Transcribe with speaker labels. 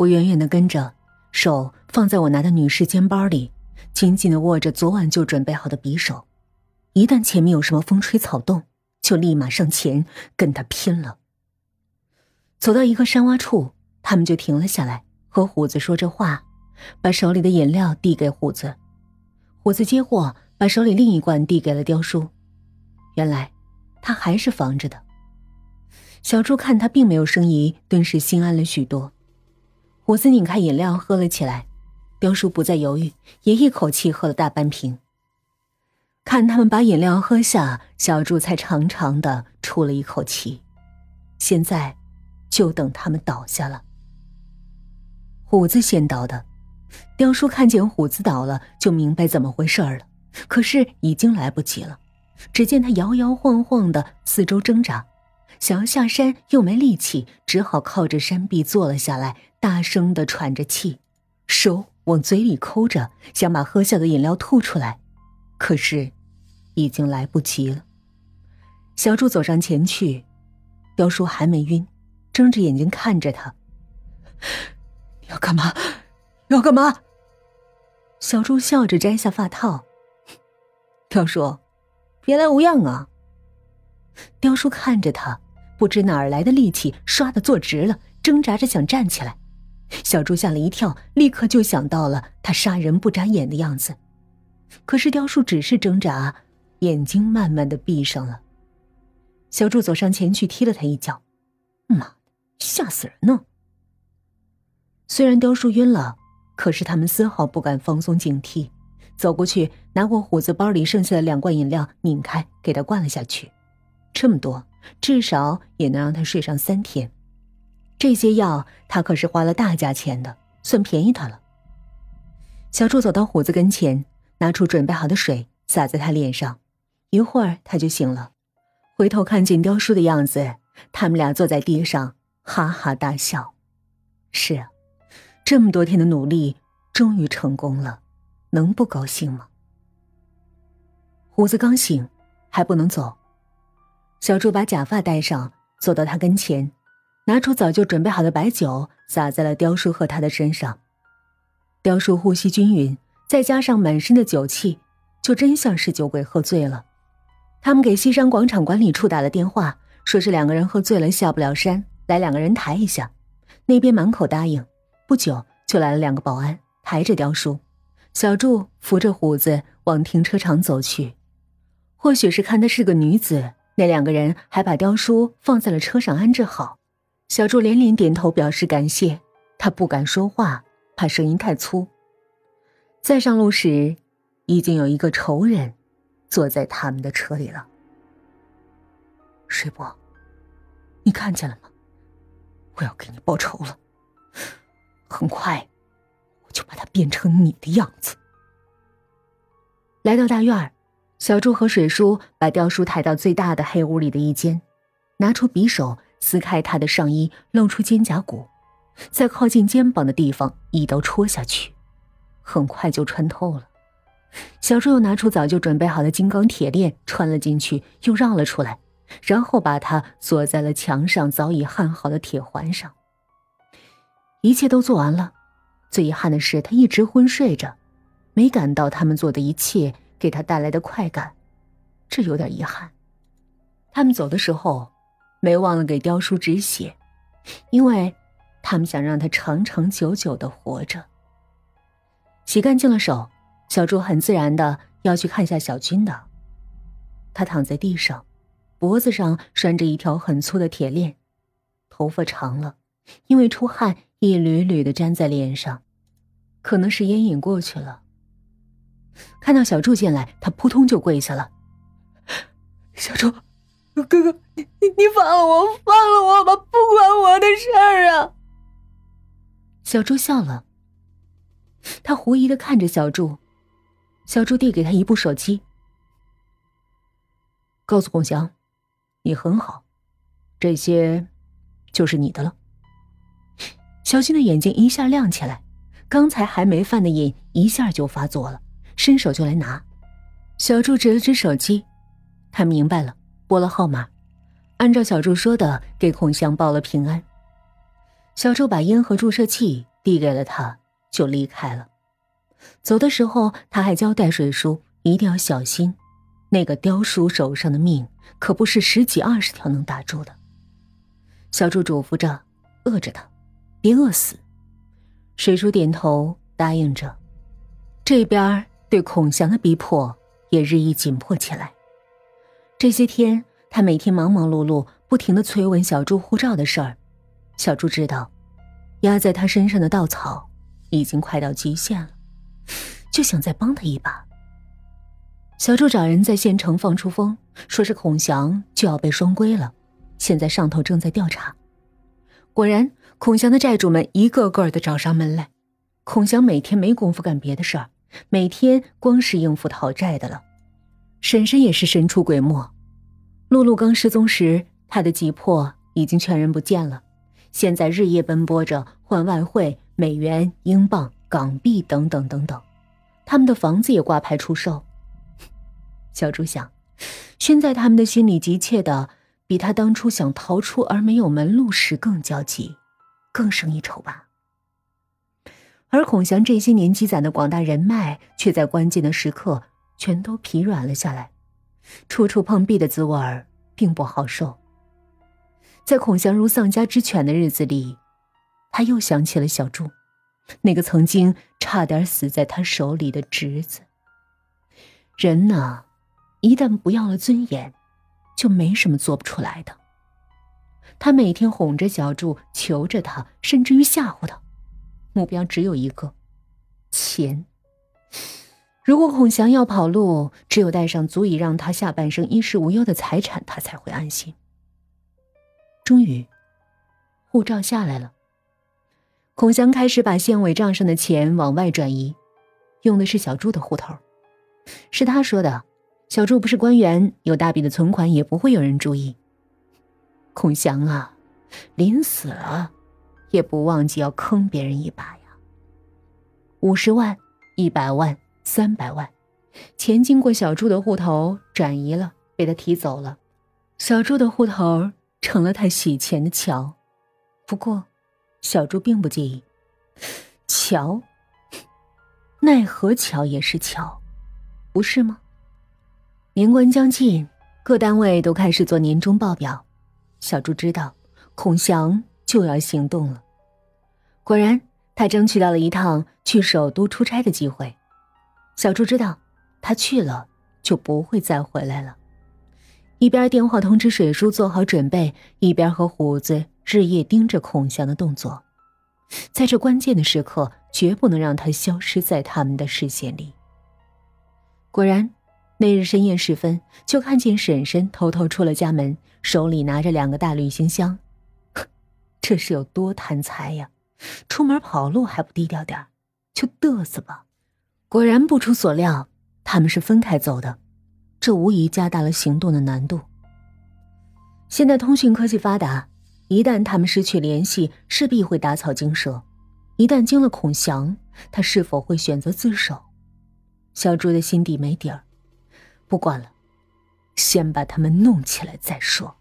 Speaker 1: 我远远的跟着，手放在我拿的女士肩包里，紧紧的握着昨晚就准备好的匕首。一旦前面有什么风吹草动，就立马上前跟他拼了。走到一个山洼处，他们就停了下来，和虎子说着话，把手里的饮料递给虎子。虎子接过，把手里另一罐递给了雕叔。原来，他还是防着的。小猪看他并没有生疑，顿时心安了许多。虎子拧开饮料喝了起来，雕叔不再犹豫，也一口气喝了大半瓶。看他们把饮料喝下，小猪才长长的出了一口气。现在，就等他们倒下了。虎子先倒的，雕叔看见虎子倒了，就明白怎么回事了。可是已经来不及了。只见他摇摇晃晃的四周挣扎，想要下山又没力气，只好靠着山壁坐了下来，大声的喘着气，手往嘴里抠着，想把喝下的饮料吐出来，可是，已经来不及了。小柱走上前去，雕叔还没晕，睁着眼睛看着他：“你要干嘛？要干嘛？”小柱笑着摘下发套，雕叔。别来无恙啊！雕叔看着他，不知哪儿来的力气，唰的坐直了，挣扎着想站起来。小猪吓了一跳，立刻就想到了他杀人不眨眼的样子。可是雕叔只是挣扎，眼睛慢慢的闭上了。小猪走上前去踢了他一脚，妈的，吓死人呢！虽然雕叔晕了，可是他们丝毫不敢放松警惕。走过去，拿过虎子包里剩下的两罐饮料，拧开给他灌了下去。这么多，至少也能让他睡上三天。这些药他可是花了大价钱的，算便宜他了。小柱走到虎子跟前，拿出准备好的水，洒在他脸上。一会儿他就醒了，回头看见雕叔的样子，他们俩坐在地上哈哈大笑。是啊，这么多天的努力终于成功了。能不高兴吗？虎子刚醒，还不能走。小柱把假发戴上，走到他跟前，拿出早就准备好的白酒，洒在了雕叔和他的身上。雕叔呼吸均匀，再加上满身的酒气，就真像是酒鬼喝醉了。他们给西山广场管理处打了电话，说是两个人喝醉了下不了山，来两个人抬一下。那边满口答应。不久就来了两个保安，抬着雕叔。小柱扶着虎子往停车场走去，或许是看她是个女子，那两个人还把雕叔放在了车上安置好。小柱连连点头表示感谢，他不敢说话，怕声音太粗。再上路时，已经有一个仇人坐在他们的车里了。水波，你看见了吗？我要给你报仇了，很快。我就把他变成你的样子。来到大院儿，小柱和水叔把雕叔抬到最大的黑屋里的一间，拿出匕首撕开他的上衣，露出肩胛骨，在靠近肩膀的地方一刀戳下去，很快就穿透了。小柱又拿出早就准备好的金刚铁链，穿了进去，又绕了出来，然后把它锁在了墙上早已焊好的铁环上。一切都做完了。最遗憾的是，他一直昏睡着，没感到他们做的一切给他带来的快感，这有点遗憾。他们走的时候，没忘了给雕叔止血，因为他们想让他长长久久的活着。洗干净了手，小朱很自然的要去看一下小军的。他躺在地上，脖子上拴着一条很粗的铁链，头发长了，因为出汗。一缕缕的粘在脸上，可能是烟瘾过去了。看到小柱进来，他扑通就跪下了。小柱，哥哥，你你你放了我，放了我吧，不关我的事儿啊！小柱笑了，他狐疑的看着小柱。小柱递给他一部手机，告诉孔祥，你很好，这些就是你的了。小军的眼睛一下亮起来，刚才还没犯的瘾一下就发作了，伸手就来拿。小柱指了指手机，他明白了，拨了号码，按照小柱说的给孔祥报了平安。小柱把烟和注射器递给了他，就离开了。走的时候，他还交代水叔一定要小心，那个刁叔手上的命可不是十几二十条能打住的。小柱嘱咐着，饿着他，别饿死。水叔点头答应着。这边对孔祥的逼迫也日益紧迫起来。这些天，他每天忙忙碌碌，不停的催问小朱护照的事儿。小朱知道，压在他身上的稻草已经快到极限了，就想再帮他一把。小朱找人在县城放出风，说是孔祥就要被双规了，现在上头正在调查。果然，孔祥的债主们一个个的找上门来。孔祥每天没工夫干别的事儿，每天光是应付讨债的了。婶婶也是神出鬼没。露露刚失踪时，她的急迫已经全然不见了。现在日夜奔波着换外汇、美元、英镑、港币等等等等，他们的房子也挂牌出售。小猪想，现在他们的心里急切的，比他当初想逃出而没有门路时更焦急，更胜一筹吧。而孔祥这些年积攒的广大人脉，却在关键的时刻全都疲软了下来，处处碰壁的滋味并不好受。在孔祥如丧家之犬的日子里，他又想起了小柱，那个曾经差点死在他手里的侄子。人呢，一旦不要了尊严，就没什么做不出来的。他每天哄着小柱，求着他，甚至于吓唬他，目标只有一个：钱。如果孔祥要跑路，只有带上足以让他下半生衣食无忧的财产，他才会安心。终于，护照下来了。孔祥开始把县委账上的钱往外转移，用的是小朱的户头。是他说的，小朱不是官员，有大笔的存款也不会有人注意。孔祥啊，临死了，也不忘记要坑别人一把呀。五十万、一百万、三百万，钱经过小朱的户头转移了，被他提走了。小朱的户头。成了他洗钱的桥，不过，小朱并不介意。桥，奈何桥也是桥，不是吗？年关将近，各单位都开始做年终报表。小朱知道，孔祥就要行动了。果然，他争取到了一趟去首都出差的机会。小朱知道，他去了就不会再回来了。一边电话通知水叔做好准备，一边和虎子日夜盯着孔祥的动作，在这关键的时刻，绝不能让他消失在他们的视线里。果然，那日深夜时分，就看见婶婶偷偷出了家门，手里拿着两个大旅行箱，这是有多贪财呀！出门跑路还不低调点就嘚瑟吧。果然不出所料，他们是分开走的。这无疑加大了行动的难度。现在通讯科技发达，一旦他们失去联系，势必会打草惊蛇。一旦惊了孔祥，他是否会选择自首？小朱的心底没底儿，不管了，先把他们弄起来再说。